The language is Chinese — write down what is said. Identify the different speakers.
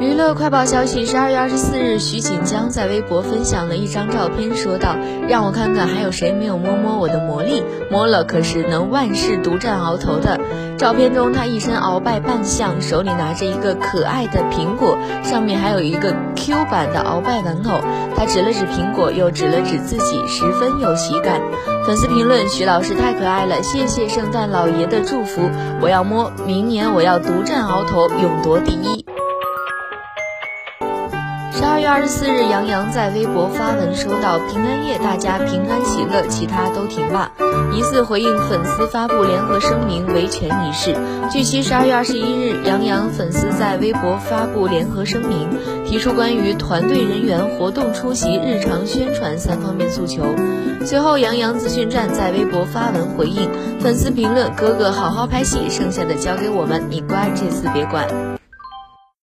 Speaker 1: 娱乐快报消息：十二月二十四日，徐锦江在微博分享了一张照片，说道：“让我看看还有谁没有摸摸我的魔力，摸了可是能万事独占鳌头的。”照片中，他一身鳌拜扮相，手里拿着一个可爱的苹果，上面还有一个 Q 版的鳌拜玩偶。他指了指苹果，又指了指自己，十分有喜感。粉丝评论：徐老师太可爱了，谢谢圣诞老爷的祝福，我要摸，明年我要独占鳌头，勇夺第一。十二月二十四日，杨洋在微博发文收到：“平安夜，大家平安喜乐，其他都停吧。”疑似回应粉丝发布联合声明维权一事。据悉，十二月二十一日，杨洋粉丝在微博发布联合声明，提出关于团队人员活动出席、日常宣传三方面诉求。随后，杨洋资讯站在微博发文回应粉丝评论：“哥哥好好拍戏，剩下的交给我们，你乖，这次别管。”